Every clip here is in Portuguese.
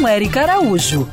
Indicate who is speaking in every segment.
Speaker 1: com Érica Araújo.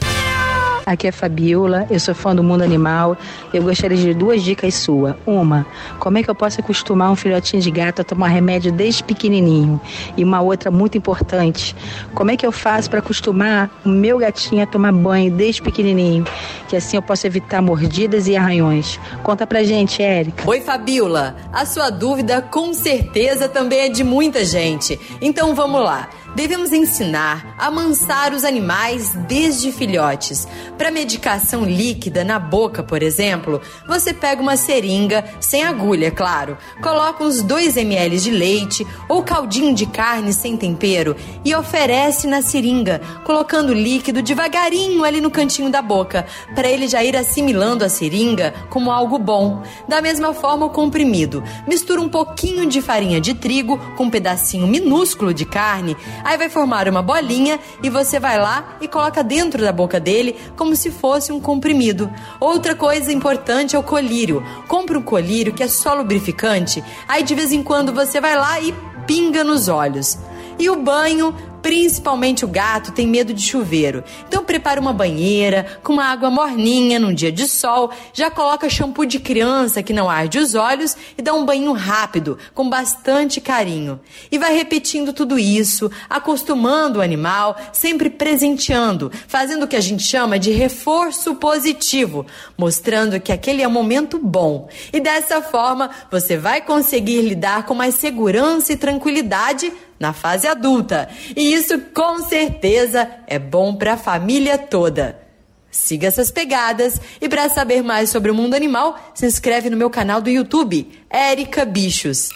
Speaker 2: Aqui é Fabiola, eu sou fã do mundo animal. Eu gostaria de duas dicas suas. Uma, como é que eu posso acostumar um filhotinho de gato a tomar remédio desde pequenininho? E uma outra muito importante, como é que eu faço para acostumar o meu gatinho a tomar banho desde pequenininho? Que assim eu posso evitar mordidas e arranhões. Conta pra gente, Érica.
Speaker 3: Oi, Fabiola. A sua dúvida com certeza também é de muita gente. Então vamos lá devemos ensinar a amansar os animais desde filhotes. Para medicação líquida na boca, por exemplo, você pega uma seringa sem agulha, claro, coloca uns 2 ml de leite ou caldinho de carne sem tempero e oferece na seringa, colocando líquido devagarinho ali no cantinho da boca, para ele já ir assimilando a seringa como algo bom. Da mesma forma, o comprimido. Mistura um pouquinho de farinha de trigo com um pedacinho minúsculo de carne Aí vai formar uma bolinha e você vai lá e coloca dentro da boca dele como se fosse um comprimido. Outra coisa importante é o colírio. Compre um colírio que é só lubrificante, aí de vez em quando você vai lá e pinga nos olhos. E o banho Principalmente o gato tem medo de chuveiro. Então prepara uma banheira com uma água morninha num dia de sol, já coloca shampoo de criança que não arde os olhos e dá um banho rápido, com bastante carinho. E vai repetindo tudo isso, acostumando o animal, sempre presenteando, fazendo o que a gente chama de reforço positivo, mostrando que aquele é um momento bom. E dessa forma, você vai conseguir lidar com mais segurança e tranquilidade na fase adulta. E isso com certeza é bom para a família toda. Siga essas pegadas e para saber mais sobre o mundo animal, se inscreve no meu canal do YouTube, Érica Bichos.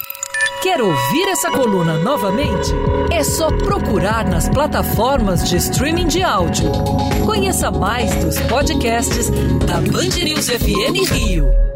Speaker 1: Quer ouvir essa coluna novamente? É só procurar nas plataformas de streaming de áudio. Conheça mais dos podcasts da Band News FM Rio.